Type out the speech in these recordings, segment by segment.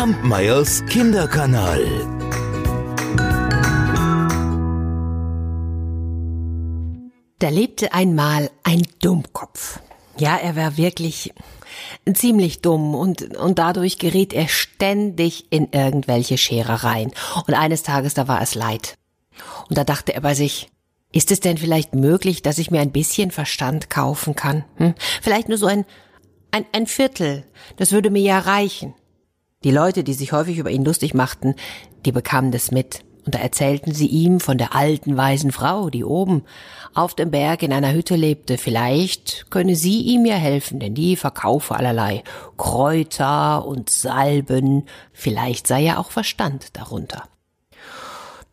Kampmeyers Kinderkanal. Da lebte einmal ein Dummkopf. Ja, er war wirklich ziemlich dumm und, und dadurch geriet er ständig in irgendwelche Scherereien. Und eines Tages, da war es leid. Und da dachte er bei sich, ist es denn vielleicht möglich, dass ich mir ein bisschen Verstand kaufen kann? Hm? Vielleicht nur so ein, ein, ein Viertel. Das würde mir ja reichen. Die Leute, die sich häufig über ihn lustig machten, die bekamen das mit. Und da erzählten sie ihm von der alten weisen Frau, die oben auf dem Berg in einer Hütte lebte. Vielleicht könne sie ihm ja helfen, denn die verkaufe allerlei Kräuter und Salben. Vielleicht sei ja auch Verstand darunter.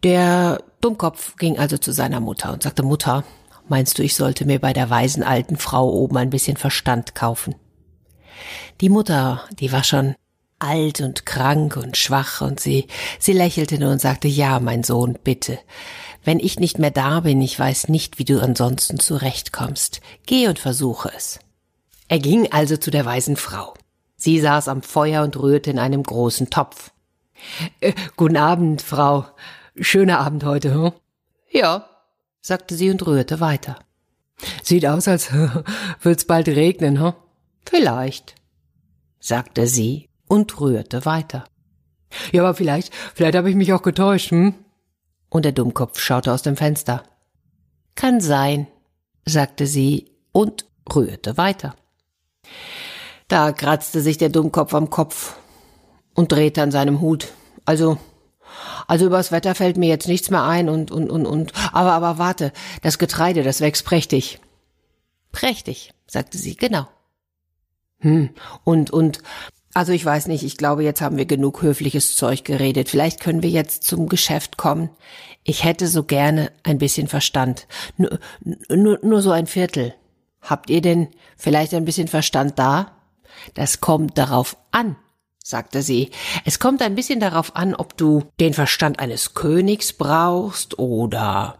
Der Dummkopf ging also zu seiner Mutter und sagte, Mutter, meinst du, ich sollte mir bei der weisen alten Frau oben ein bisschen Verstand kaufen? Die Mutter, die war schon alt und krank und schwach und sie, sie lächelte nur und sagte, ja, mein Sohn, bitte. Wenn ich nicht mehr da bin, ich weiß nicht, wie du ansonsten zurechtkommst. Geh und versuche es. Er ging also zu der weisen Frau. Sie saß am Feuer und rührte in einem großen Topf. Äh, guten Abend, Frau. Schöner Abend heute, hm? Ja, sagte sie und rührte weiter. Sieht aus, als wird's bald regnen, hm? Vielleicht, sagte sie und rührte weiter. Ja, aber vielleicht, vielleicht habe ich mich auch getäuscht, hm? Und der Dummkopf schaute aus dem Fenster. Kann sein, sagte sie und rührte weiter. Da kratzte sich der Dummkopf am Kopf und drehte an seinem Hut. Also, also übers Wetter fällt mir jetzt nichts mehr ein und, und, und, und, aber, aber warte, das Getreide, das wächst prächtig. Prächtig, sagte sie, genau. Hm, und, und, also ich weiß nicht, ich glaube, jetzt haben wir genug höfliches Zeug geredet. Vielleicht können wir jetzt zum Geschäft kommen. Ich hätte so gerne ein bisschen Verstand. Nur, nur, nur so ein Viertel. Habt ihr denn vielleicht ein bisschen Verstand da? Das kommt darauf an, sagte sie. Es kommt ein bisschen darauf an, ob du den Verstand eines Königs brauchst oder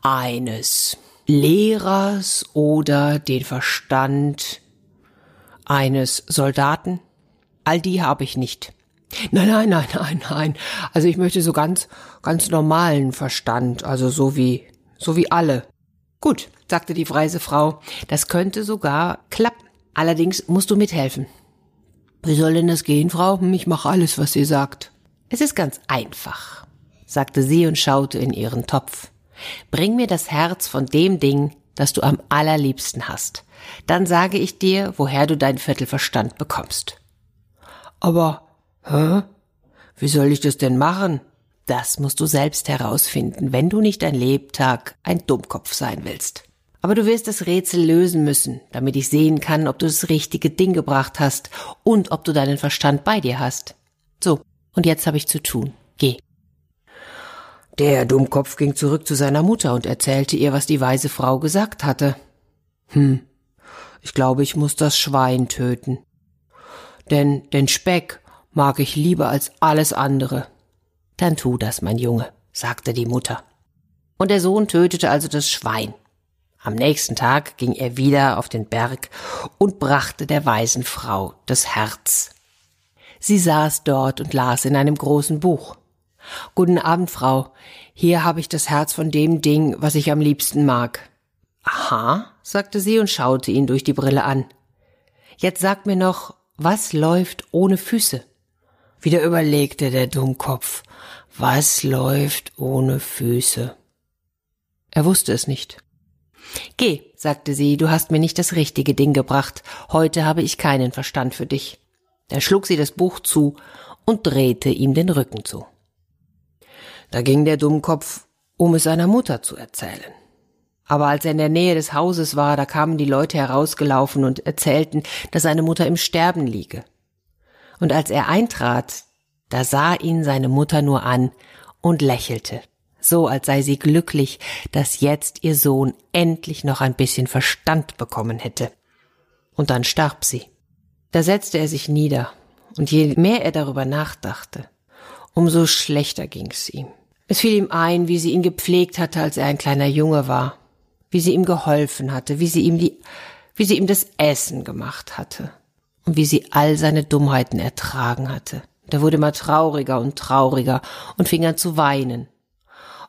eines Lehrers oder den Verstand eines Soldaten. All die habe ich nicht. Nein, nein, nein, nein, nein. Also ich möchte so ganz, ganz normalen Verstand, also so wie, so wie alle. Gut, sagte die weise Frau, das könnte sogar klappen. Allerdings musst du mithelfen. Wie soll denn das gehen, Frau? Hm, ich mache alles, was sie sagt. Es ist ganz einfach, sagte sie und schaute in ihren Topf. Bring mir das Herz von dem Ding, das du am allerliebsten hast. Dann sage ich dir, woher du dein Viertelverstand bekommst. Aber, hä? Wie soll ich das denn machen? Das musst du selbst herausfinden, wenn du nicht ein Lebtag ein Dummkopf sein willst. Aber du wirst das Rätsel lösen müssen, damit ich sehen kann, ob du das richtige Ding gebracht hast und ob du deinen Verstand bei dir hast. So, und jetzt habe ich zu tun. Geh. Der Dummkopf ging zurück zu seiner Mutter und erzählte ihr, was die weise Frau gesagt hatte. Hm, ich glaube, ich muss das Schwein töten denn den Speck mag ich lieber als alles andere. Dann tu das, mein Junge, sagte die Mutter. Und der Sohn tötete also das Schwein. Am nächsten Tag ging er wieder auf den Berg und brachte der weisen Frau das Herz. Sie saß dort und las in einem großen Buch. Guten Abend, Frau. Hier habe ich das Herz von dem Ding, was ich am liebsten mag. Aha, sagte sie und schaute ihn durch die Brille an. Jetzt sag mir noch, was läuft ohne Füße? Wieder überlegte der Dummkopf. Was läuft ohne Füße? Er wusste es nicht. Geh, sagte sie, du hast mir nicht das richtige Ding gebracht. Heute habe ich keinen Verstand für dich. Da schlug sie das Buch zu und drehte ihm den Rücken zu. Da ging der Dummkopf, um es seiner Mutter zu erzählen. Aber als er in der Nähe des Hauses war, da kamen die Leute herausgelaufen und erzählten, dass seine Mutter im Sterben liege. Und als er eintrat, da sah ihn seine Mutter nur an und lächelte, so als sei sie glücklich, dass jetzt ihr Sohn endlich noch ein bisschen Verstand bekommen hätte. Und dann starb sie. Da setzte er sich nieder, und je mehr er darüber nachdachte, umso schlechter ging's ihm. Es fiel ihm ein, wie sie ihn gepflegt hatte, als er ein kleiner Junge war, wie sie ihm geholfen hatte, wie sie ihm die, wie sie ihm das Essen gemacht hatte und wie sie all seine Dummheiten ertragen hatte. Der wurde immer trauriger und trauriger und fing an zu weinen.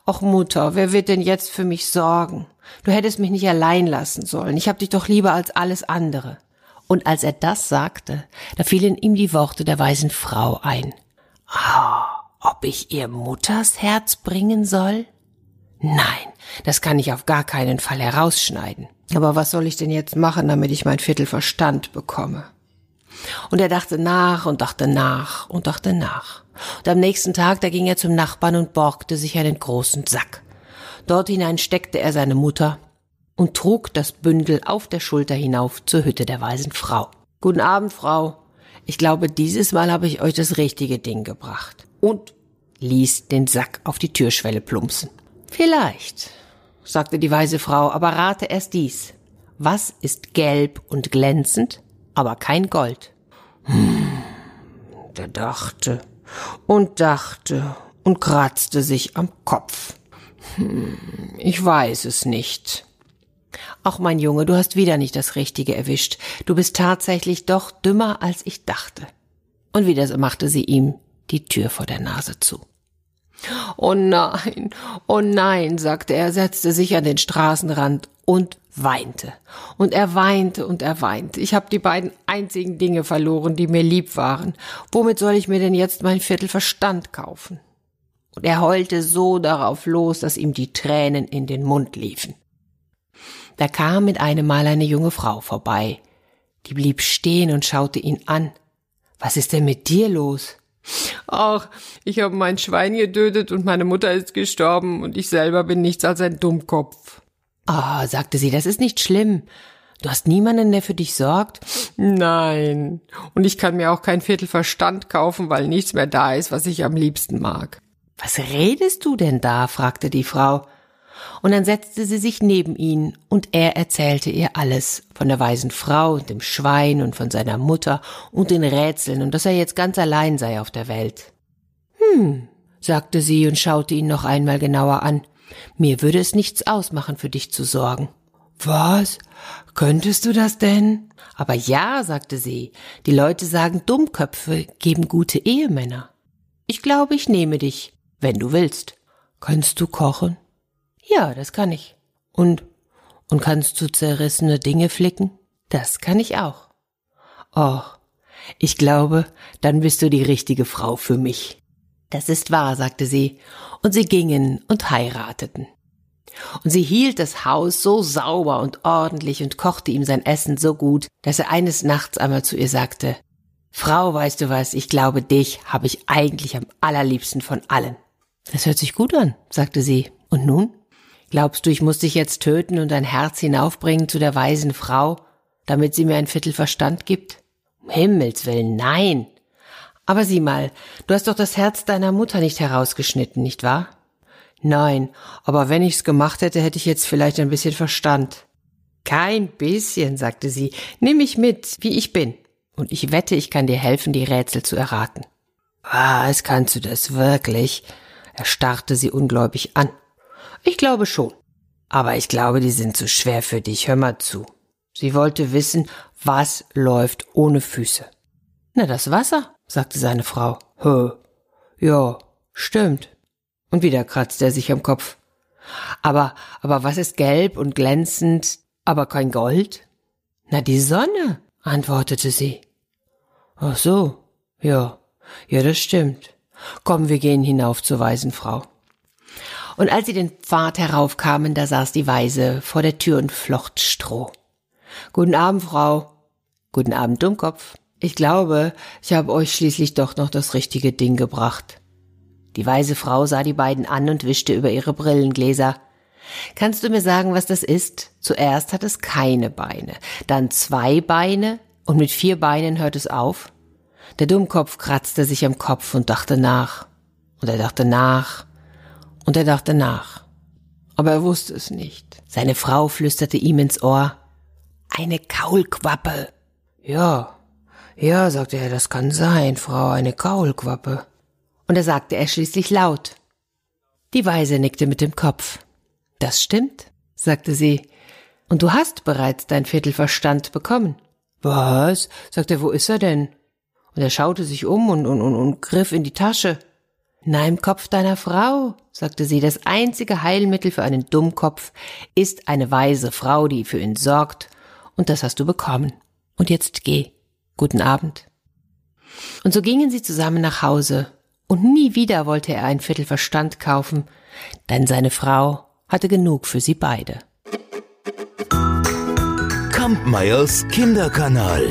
Och Mutter, wer wird denn jetzt für mich sorgen? Du hättest mich nicht allein lassen sollen. Ich hab dich doch lieber als alles andere. Und als er das sagte, da fielen ihm die Worte der weisen Frau ein. Ah, ob ich ihr Mutters Herz bringen soll? Nein, das kann ich auf gar keinen Fall herausschneiden. Aber was soll ich denn jetzt machen, damit ich mein Viertel Verstand bekomme? Und er dachte nach und dachte nach und dachte nach. Und am nächsten Tag, da ging er zum Nachbarn und borgte sich einen großen Sack. Dort hinein steckte er seine Mutter und trug das Bündel auf der Schulter hinauf zur Hütte der weisen Frau. Guten Abend, Frau. Ich glaube, dieses Mal habe ich euch das richtige Ding gebracht. Und ließ den Sack auf die Türschwelle plumpsen. Vielleicht, sagte die weise Frau, aber rate erst dies. Was ist gelb und glänzend? aber kein Gold. Hm, der dachte und dachte und kratzte sich am Kopf. Hm, ich weiß es nicht. Ach, mein Junge, du hast wieder nicht das Richtige erwischt. Du bist tatsächlich doch dümmer, als ich dachte. Und wieder machte sie ihm die Tür vor der Nase zu. Oh nein, oh nein, sagte er, setzte sich an den Straßenrand und weinte. Und er weinte und er weinte. Ich habe die beiden einzigen Dinge verloren, die mir lieb waren. Womit soll ich mir denn jetzt mein Viertel Verstand kaufen? Und er heulte so darauf los, dass ihm die Tränen in den Mund liefen. Da kam mit einem Mal eine junge Frau vorbei. Die blieb stehen und schaute ihn an. Was ist denn mit dir los? Ach, ich habe mein Schwein getötet und meine Mutter ist gestorben und ich selber bin nichts als ein Dummkopf. Ah, sagte sie, das ist nicht schlimm. Du hast niemanden, der für dich sorgt? Nein. Und ich kann mir auch kein Viertel Verstand kaufen, weil nichts mehr da ist, was ich am liebsten mag. Was redest du denn da? fragte die Frau. Und dann setzte sie sich neben ihn, und er erzählte ihr alles von der weisen Frau und dem Schwein und von seiner Mutter und den Rätseln und dass er jetzt ganz allein sei auf der Welt. Hm, sagte sie und schaute ihn noch einmal genauer an. Mir würde es nichts ausmachen, für dich zu sorgen. Was? Könntest du das denn? Aber ja, sagte sie, die Leute sagen, Dummköpfe geben gute Ehemänner. Ich glaube, ich nehme dich, wenn du willst. Kannst du kochen? Ja, das kann ich. Und, und kannst du zerrissene Dinge flicken? Das kann ich auch. Oh, ich glaube, dann bist du die richtige Frau für mich. Das ist wahr, sagte sie, und sie gingen und heirateten. Und sie hielt das Haus so sauber und ordentlich und kochte ihm sein Essen so gut, dass er eines Nachts einmal zu ihr sagte, Frau, weißt du was, ich glaube, dich habe ich eigentlich am allerliebsten von allen. Das hört sich gut an, sagte sie. Und nun? Glaubst du, ich muss dich jetzt töten und dein Herz hinaufbringen zu der weisen Frau, damit sie mir ein Viertel Verstand gibt? Um Himmels willen, nein. Aber sieh mal, du hast doch das Herz deiner Mutter nicht herausgeschnitten, nicht wahr? Nein, aber wenn ich's gemacht hätte, hätte ich jetzt vielleicht ein bisschen Verstand. Kein bisschen, sagte sie, nimm mich mit, wie ich bin. Und ich wette, ich kann dir helfen, die Rätsel zu erraten. Was, kannst du das wirklich? Er starrte sie ungläubig an. Ich glaube schon. Aber ich glaube, die sind zu schwer für dich. Hör mal zu. Sie wollte wissen, was läuft ohne Füße. Na, das Wasser sagte seine Frau. Hö, ja, stimmt. Und wieder kratzte er sich am Kopf. Aber, aber was ist gelb und glänzend, aber kein Gold? Na, die Sonne, antwortete sie. Ach so, ja, ja, das stimmt. Komm, wir gehen hinauf zur weisen Frau. Und als sie den Pfad heraufkamen, da saß die Weise vor der Tür und flocht Stroh. Guten Abend, Frau. Guten Abend, Dummkopf. Ich glaube, ich habe euch schließlich doch noch das richtige Ding gebracht. Die weise Frau sah die beiden an und wischte über ihre Brillengläser. Kannst du mir sagen, was das ist? Zuerst hat es keine Beine, dann zwei Beine und mit vier Beinen hört es auf? Der Dummkopf kratzte sich am Kopf und dachte nach. Und er dachte nach. Und er dachte nach. Aber er wusste es nicht. Seine Frau flüsterte ihm ins Ohr. Eine Kaulquappe. Ja, ja, sagte er, das kann sein, Frau, eine Kaulquappe. Und da sagte er schließlich laut. Die Weise nickte mit dem Kopf. Das stimmt, sagte sie. Und du hast bereits dein Viertelverstand bekommen. Was? sagte er, wo ist er denn? Und er schaute sich um und, und, und, und griff in die Tasche. Na, im Kopf deiner Frau, sagte sie, das einzige Heilmittel für einen Dummkopf ist eine weise Frau, die für ihn sorgt, und das hast du bekommen. Und jetzt geh. Guten Abend. Und so gingen sie zusammen nach Hause, und nie wieder wollte er ein Viertel Verstand kaufen, denn seine Frau hatte genug für sie beide. Kampmeyers Kinderkanal.